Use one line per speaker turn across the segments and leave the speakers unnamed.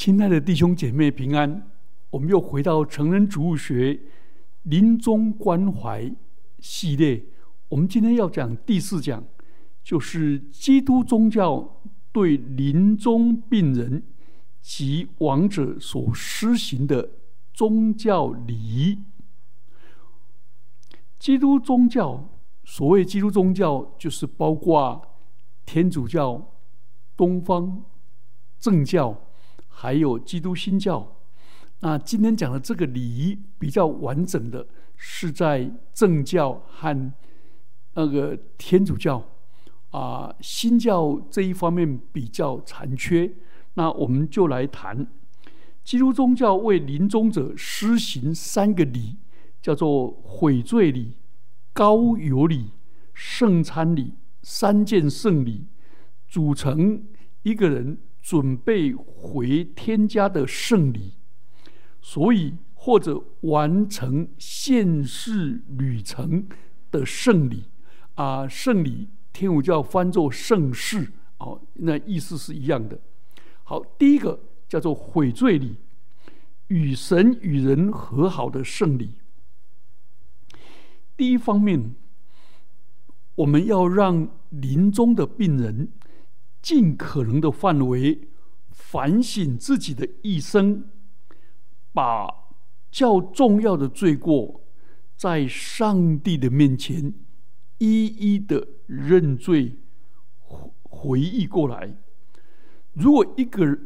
亲爱的弟兄姐妹平安，我们又回到成人植物学临终关怀系列。我们今天要讲第四讲，就是基督宗教对临终病人及亡者所施行的宗教礼仪。基督宗教，所谓基督宗教，就是包括天主教、东方正教。还有基督新教，那今天讲的这个礼仪比较完整的是在正教和那个天主教啊新教这一方面比较残缺。那我们就来谈基督宗教为临终者施行三个礼，叫做悔罪礼、高油礼、圣餐礼三件圣礼，组成一个人。准备回天家的圣礼，所以或者完成现世旅程的圣礼啊，圣礼天主教翻作圣事哦，那意思是一样的。好，第一个叫做悔罪礼，与神与人和好的圣礼。第一方面，我们要让临终的病人。尽可能的范围反省自己的一生，把较重要的罪过在上帝的面前一一的认罪回回忆过来。如果一个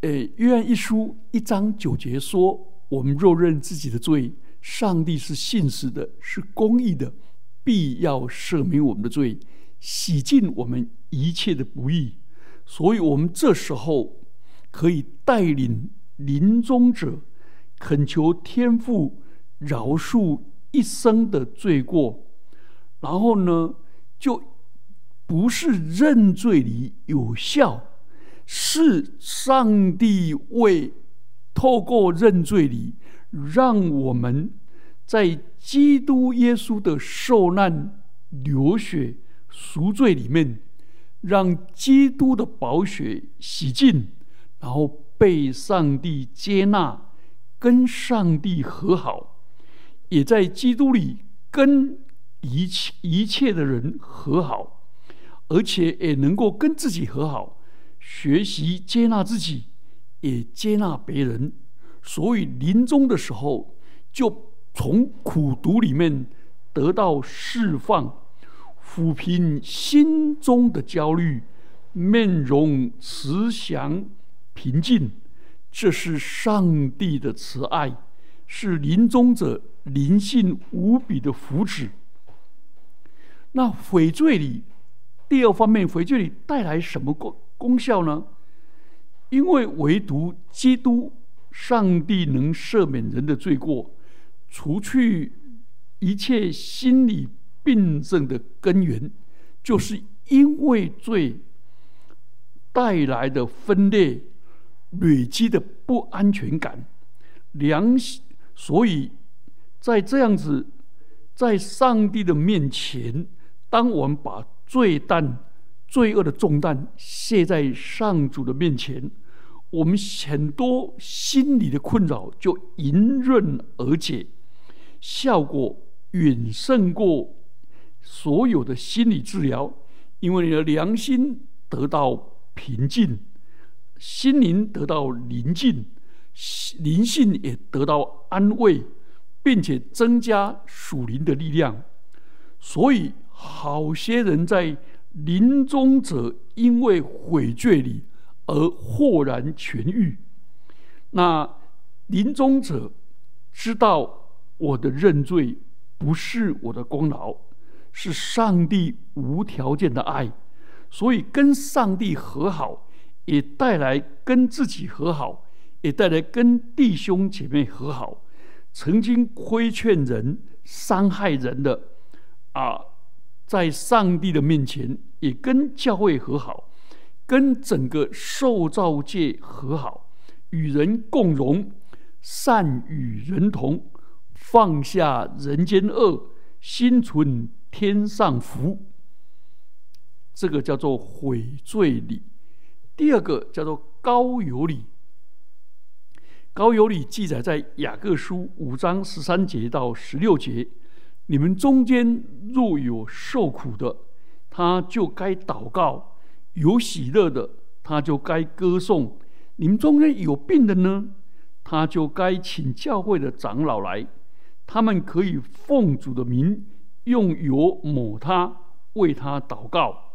诶约翰一书一章九节说：“我们若认自己的罪，上帝是信实的，是公义的，必要赦免我们的罪。”洗净我们一切的不易，所以我们这时候可以带领临终者恳求天父饶恕一生的罪过，然后呢，就不是认罪礼有效，是上帝为透过认罪礼，让我们在基督耶稣的受难流血。赎罪里面，让基督的宝血洗净，然后被上帝接纳，跟上帝和好，也在基督里跟一切一切的人和好，而且也能够跟自己和好，学习接纳自己，也接纳别人。所以临终的时候，就从苦读里面得到释放。抚平心中的焦虑，面容慈祥平静，这是上帝的慈爱，是临终者灵性无比的福祉。那悔罪里，第二方面，悔罪里带来什么功功效呢？因为唯独基督，上帝能赦免人的罪过，除去一切心理。病症的根源，就是因为罪带来的分裂、累积的不安全感。良心，所以在这样子，在上帝的面前，当我们把罪担、罪恶的重担卸在上主的面前，我们很多心理的困扰就迎刃而解，效果远胜过。所有的心理治疗，因为你的良心得到平静，心灵得到宁静，灵性也得到安慰，并且增加属灵的力量。所以，好些人在临终者因为悔罪里而豁然痊愈。那临终者知道我的认罪不是我的功劳。是上帝无条件的爱，所以跟上帝和好，也带来跟自己和好，也带来跟弟兄姐妹和好。曾经亏欠人、伤害人的啊，在上帝的面前也跟教会和好，跟整个受造界和好，与人共荣，善与人同，放下人间恶，心存。天上福，这个叫做悔罪礼；第二个叫做高有礼。高有礼记载在雅各书五章十三节到十六节：你们中间若有受苦的，他就该祷告；有喜乐的，他就该歌颂。你们中间有病的呢，他就该请教会的长老来，他们可以奉主的名用油抹他，为他祷告。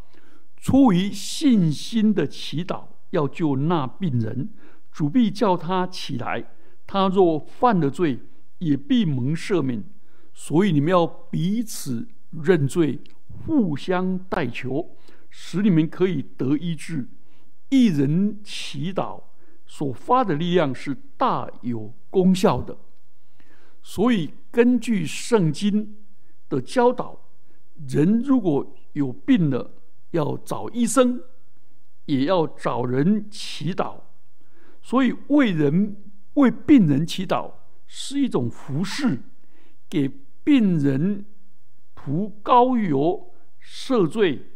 出于信心的祈祷，要救那病人，主必叫他起来。他若犯了罪，也必蒙赦免。所以你们要彼此认罪，互相代求，使你们可以得医治。一人祈祷所发的力量是大有功效的。所以根据圣经的教导，人如果有病了，要找医生，也要找人祈祷，所以为人为病人祈祷是一种服侍，给病人涂膏油赦罪，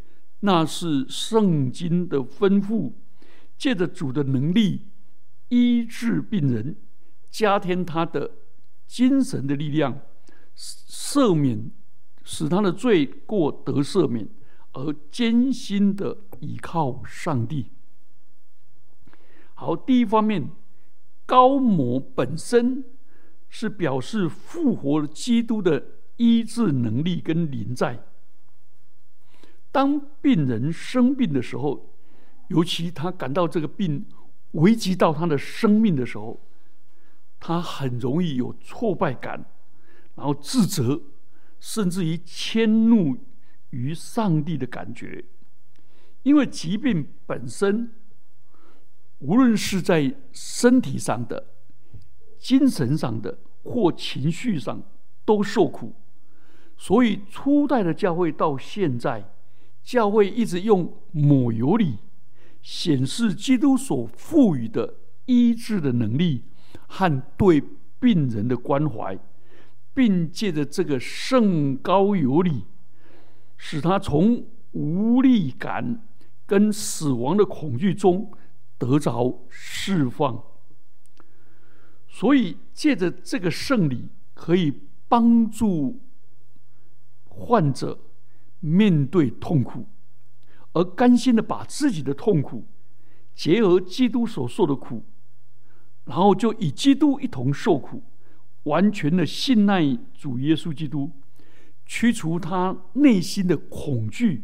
那是圣经的吩咐。借着主的能力医治病人，加添他的精神的力量，赦免使他的罪过得赦免。而艰辛的倚靠上帝。好，第一方面，高摩本身是表示复活基督的医治能力跟临在。当病人生病的时候，尤其他感到这个病危及到他的生命的时候，他很容易有挫败感，然后自责，甚至于迁怒。于上帝的感觉，因为疾病本身，无论是在身体上的、精神上的或情绪上，都受苦。所以初代的教会到现在，教会一直用抹油礼显示基督所赋予的医治的能力和对病人的关怀，并借着这个圣高有礼。使他从无力感跟死亡的恐惧中得着释放，所以借着这个圣礼，可以帮助患者面对痛苦，而甘心的把自己的痛苦结合基督所受的苦，然后就与基督一同受苦，完全的信赖主耶稣基督。驱除他内心的恐惧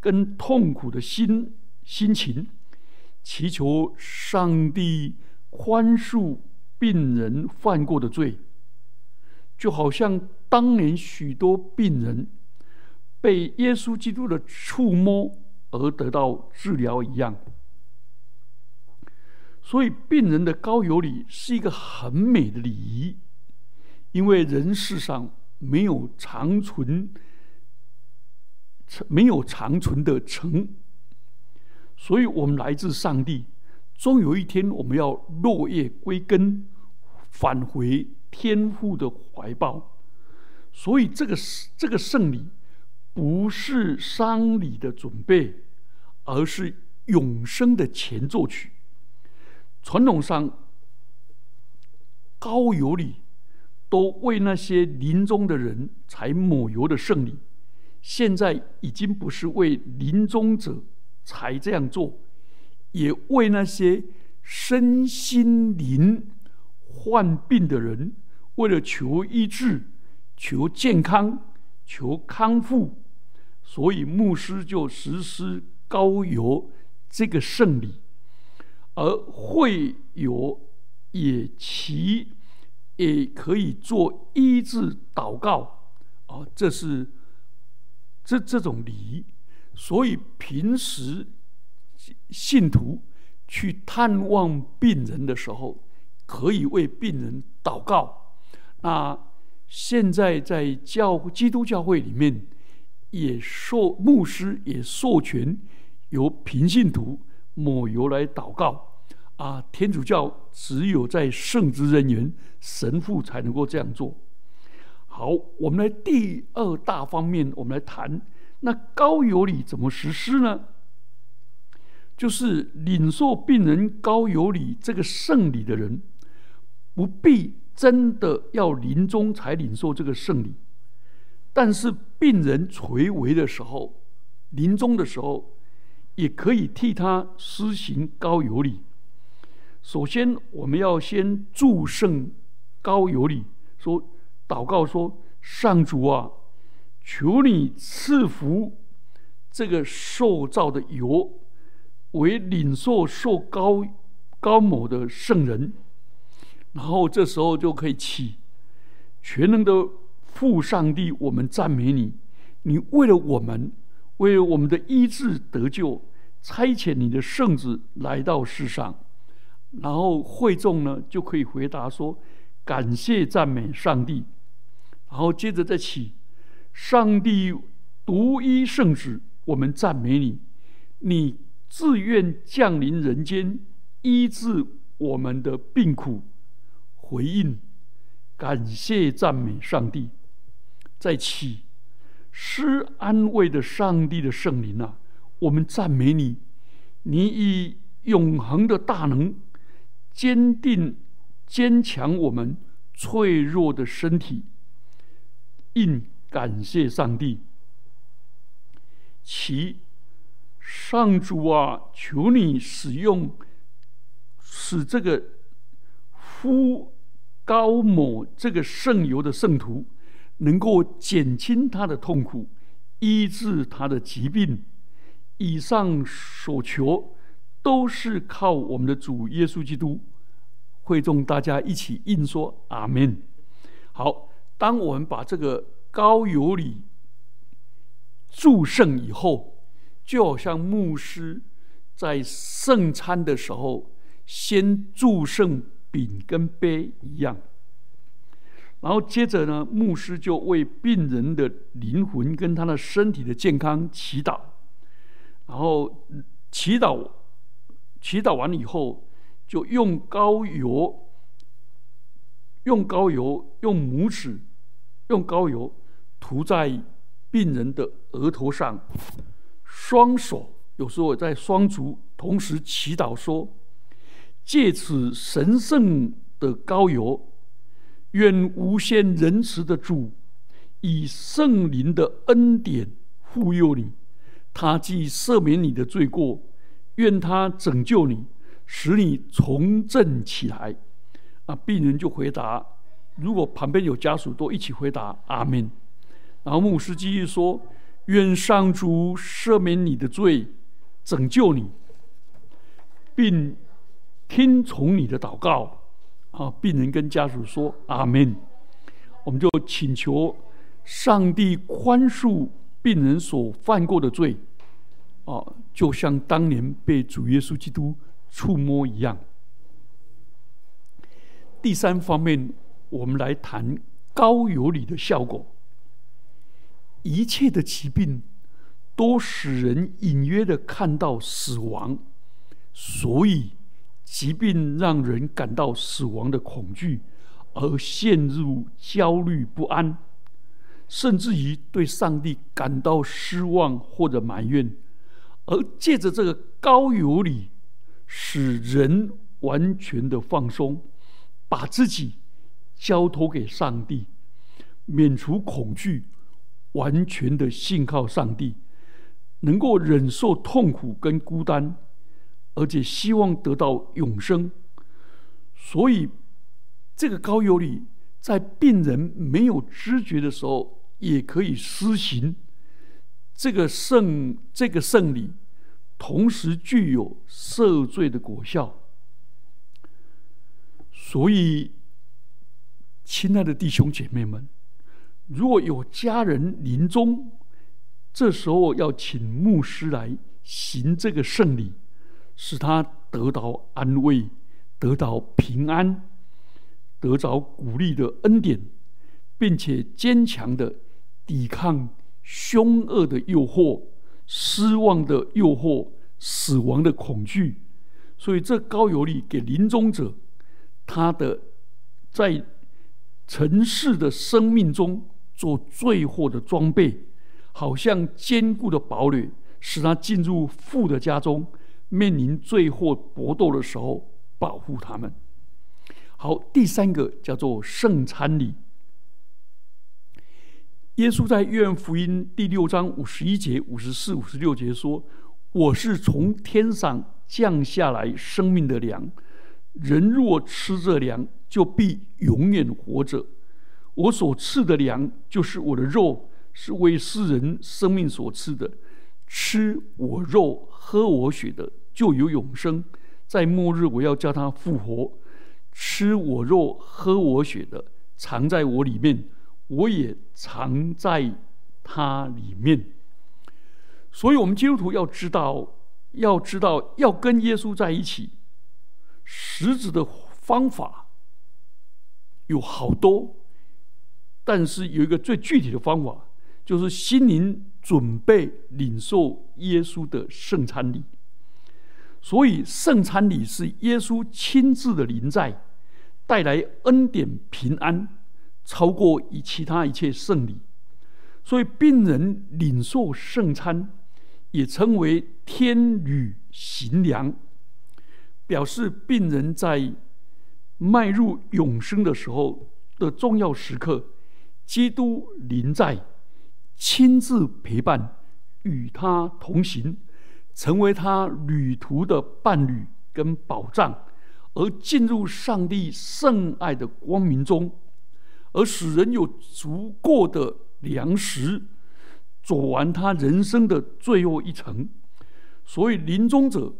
跟痛苦的心心情，祈求上帝宽恕病人犯过的罪，就好像当年许多病人被耶稣基督的触摸而得到治疗一样。所以，病人的高油礼是一个很美的礼仪，因为人世上。没有长存，没有长存的成，所以我们来自上帝，终有一天我们要落叶归根，返回天父的怀抱。所以这个这个圣礼不是丧礼的准备，而是永生的前奏曲。传统上高有礼。都为那些临终的人才抹油的圣礼，现在已经不是为临终者才这样做，也为那些身心灵患病的人，为了求医治、求健康、求康复，所以牧师就实施高油这个圣礼，而会有也其。也可以做医治祷告，啊，这是这这种礼仪。所以平时信徒去探望病人的时候，可以为病人祷告。那现在在教基督教会里面，也授牧师也授权由平信徒抹油来祷告。啊，天主教只有在圣职人员、神父才能够这样做。好，我们来第二大方面，我们来谈那高油礼怎么实施呢？就是领受病人高油礼这个圣礼的人，不必真的要临终才领受这个圣礼，但是病人垂危的时候，临终的时候，也可以替他施行高油礼。首先，我们要先祝圣高有礼，说祷告说：“上主啊，求你赐福这个受造的油，为领受受高高某的圣人。”然后这时候就可以起，全能的父上帝，我们赞美你。你为了我们，为了我们的医治得救，差遣你的圣子来到世上。然后会众呢就可以回答说：感谢赞美上帝。然后接着再起，上帝独一圣子，我们赞美你。你自愿降临人间，医治我们的病苦。回应，感谢赞美上帝，再起施安慰的上帝的圣灵啊，我们赞美你，你以永恒的大能坚定坚强我们脆弱的身体，应感谢上帝。其上主啊，求你使用使这个夫。高某这个圣油的圣徒，能够减轻他的痛苦，医治他的疾病。以上所求，都是靠我们的主耶稣基督。会众大家一起应说阿门。好，当我们把这个高油礼祝圣以后，就好像牧师在圣餐的时候先祝圣。饼跟杯一样，然后接着呢，牧师就为病人的灵魂跟他的身体的健康祈祷，然后祈祷，祈祷完了以后，就用膏油，用膏油，用拇指，用膏油涂在病人的额头上，双手有时候在双足同时祈祷说。借此神圣的膏油，愿无限仁慈的主以圣灵的恩典护佑你，他既赦免你的罪过，愿他拯救你，使你重振起来。啊，病人就回答：如果旁边有家属，都一起回答阿门。然后牧师继续说：愿上主赦免你的罪，拯救你，并。听从你的祷告，啊！病人跟家属说：“阿门。”我们就请求上帝宽恕病人所犯过的罪，啊，就像当年被主耶稣基督触摸一样。第三方面，我们来谈高油里的效果。一切的疾病都使人隐约的看到死亡，所以。疾病让人感到死亡的恐惧，而陷入焦虑不安，甚至于对上帝感到失望或者埋怨。而借着这个高油里，使人完全的放松，把自己交托给上帝，免除恐惧，完全的信靠上帝，能够忍受痛苦跟孤单。而且希望得到永生，所以这个高油里，在病人没有知觉的时候，也可以施行这个圣这个圣礼，同时具有赦罪的果效。所以，亲爱的弟兄姐妹们，如果有家人临终，这时候要请牧师来行这个圣礼。使他得到安慰，得到平安，得着鼓励的恩典，并且坚强的抵抗凶恶的诱惑、失望的诱惑、死亡的恐惧。所以，这高有力给临终者，他的在尘世的生命中做最后的装备，好像坚固的堡垒，使他进入父的家中。面临最后搏斗的时候，保护他们。好，第三个叫做圣餐礼。耶稣在约翰福音第六章五十一节、五十四、五十六节说：“我是从天上降下来生命的粮，人若吃这粮，就必永远活着。我所赐的粮，就是我的肉，是为世人生命所吃的。吃我肉、喝我血的，就有永生。在末日，我要叫他复活。吃我肉、喝我血的，藏在我里面。”我也藏在它里面，所以，我们基督徒要知道，要知道要跟耶稣在一起，实质的方法有好多，但是有一个最具体的方法，就是心灵准备领受耶稣的圣餐礼。所以，圣餐礼是耶稣亲自的临在，带来恩典平安。超过以其他一切圣礼，所以病人领受圣餐，也称为天旅行粮，表示病人在迈入永生的时候的重要时刻，基督临在，亲自陪伴，与他同行，成为他旅途的伴侣跟保障，而进入上帝圣爱的光明中。而使人有足够的粮食，走完他人生的最后一程。所以临终者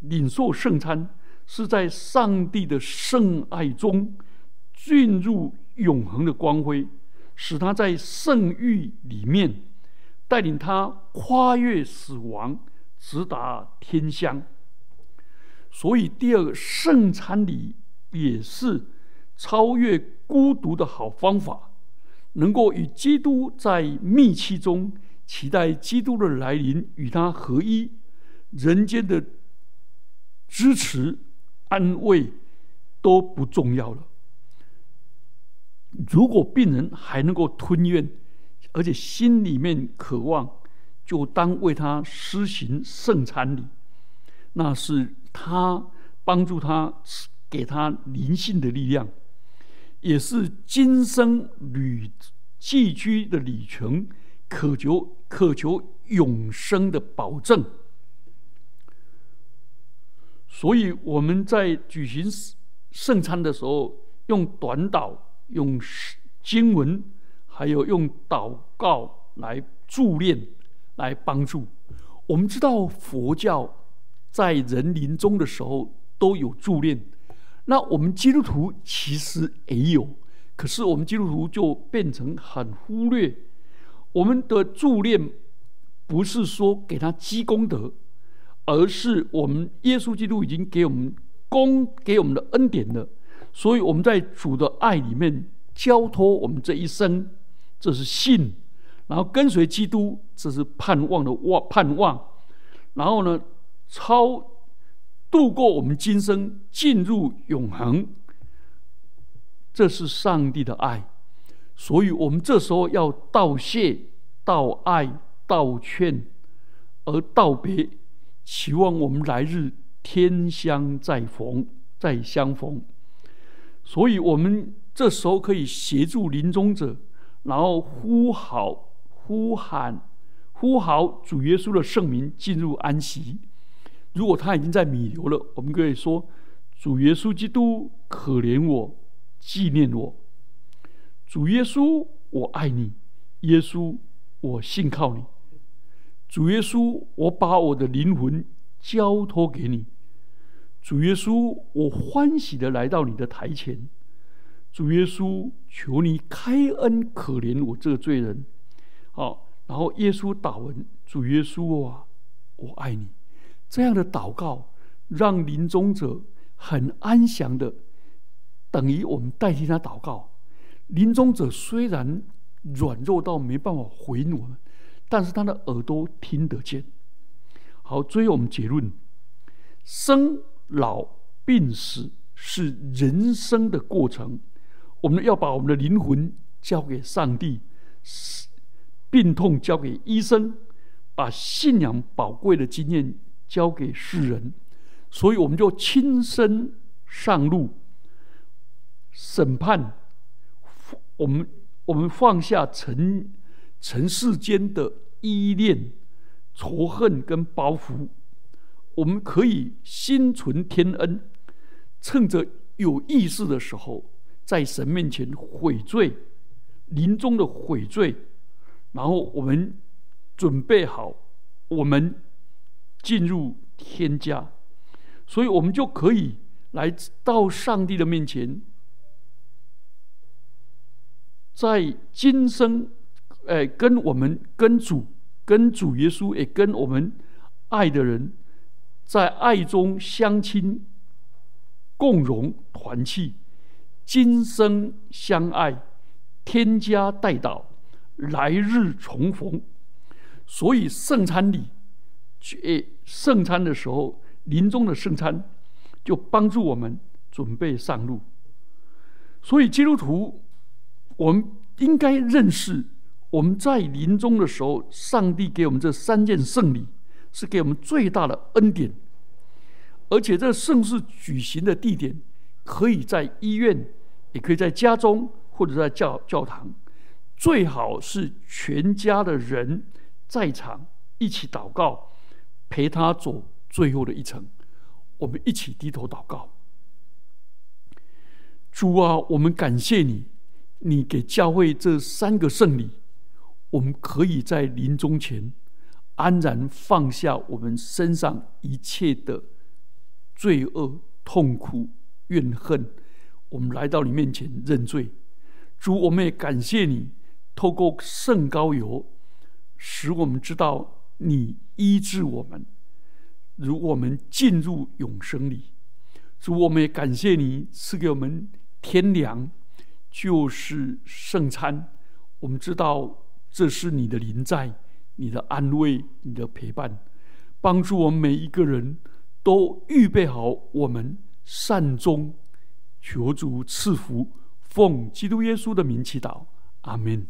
领受圣餐，是在上帝的圣爱中进入永恒的光辉，使他在圣域里面带领他跨越死亡，直达天乡。所以第二个圣餐礼也是。超越孤独的好方法，能够与基督在密契中，期待基督的来临，与他合一。人间的支持、安慰都不重要了。如果病人还能够吞咽，而且心里面渴望，就当为他施行圣餐礼，那是他帮助他，给他灵性的力量。也是今生旅寄居的旅程，渴求渴求永生的保证。所以我们在举行圣餐的时候，用短祷、用经文，还有用祷告来助念，来帮助。我们知道佛教在人临终的时候都有助念。那我们基督徒其实也有，可是我们基督徒就变成很忽略我们的助念，不是说给他积功德，而是我们耶稣基督已经给我们功给我们的恩典了，所以我们在主的爱里面交托我们这一生，这是信，然后跟随基督，这是盼望的望盼望，然后呢超。度过我们今生，进入永恒，这是上帝的爱，所以我们这时候要道谢、道爱、道歉，而道别，期望我们来日天相再逢、再相逢。所以，我们这时候可以协助临终者，然后呼号、呼喊、呼号主耶稣的圣名，进入安息。如果他已经在弥留了，我们可以说：“主耶稣基督，可怜我，纪念我。主耶稣，我爱你。耶稣，我信靠你。主耶稣，我把我的灵魂交托给你。主耶稣，我欢喜的来到你的台前。主耶稣，求你开恩可怜我这个罪人。好，然后耶稣打文：主耶稣啊，我爱你。”这样的祷告，让临终者很安详的，等于我们代替他祷告。临终者虽然软弱到没办法回应我们，但是他的耳朵听得见。好，最后我们结论：生老病死是人生的过程，我们要把我们的灵魂交给上帝，病痛交给医生，把信仰宝贵的经验。交给世人，所以我们就亲身上路，审判，我们我们放下尘尘世间的依恋、仇恨跟包袱，我们可以心存天恩，趁着有意识的时候，在神面前悔罪，临终的悔罪，然后我们准备好，我们进入天家，所以我们就可以来到上帝的面前。在今生，哎，跟我们跟主、跟主耶稣，也跟我们爱的人，在爱中相亲、共荣团契，今生相爱，天家待到，来日重逢。所以圣餐礼，去圣餐的时候，临终的圣餐，就帮助我们准备上路。所以基督徒。我们应该认识，我们在临终的时候，上帝给我们这三件圣礼，是给我们最大的恩典。而且，这盛世举行的地点，可以在医院，也可以在家中，或者在教教堂。最好是全家的人在场，一起祷告，陪他走最后的一程。我们一起低头祷告：主啊，我们感谢你。你给教会这三个圣礼，我们可以在临终前安然放下我们身上一切的罪恶、痛苦、怨恨，我们来到你面前认罪。主，我们也感谢你，透过圣膏油，使我们知道你医治我们，如我们进入永生里。主，我们也感谢你赐给我们天良。就是圣餐，我们知道这是你的临在、你的安慰、你的陪伴，帮助我们每一个人都预备好我们善终。求主赐福，奉基督耶稣的名祈祷，阿门。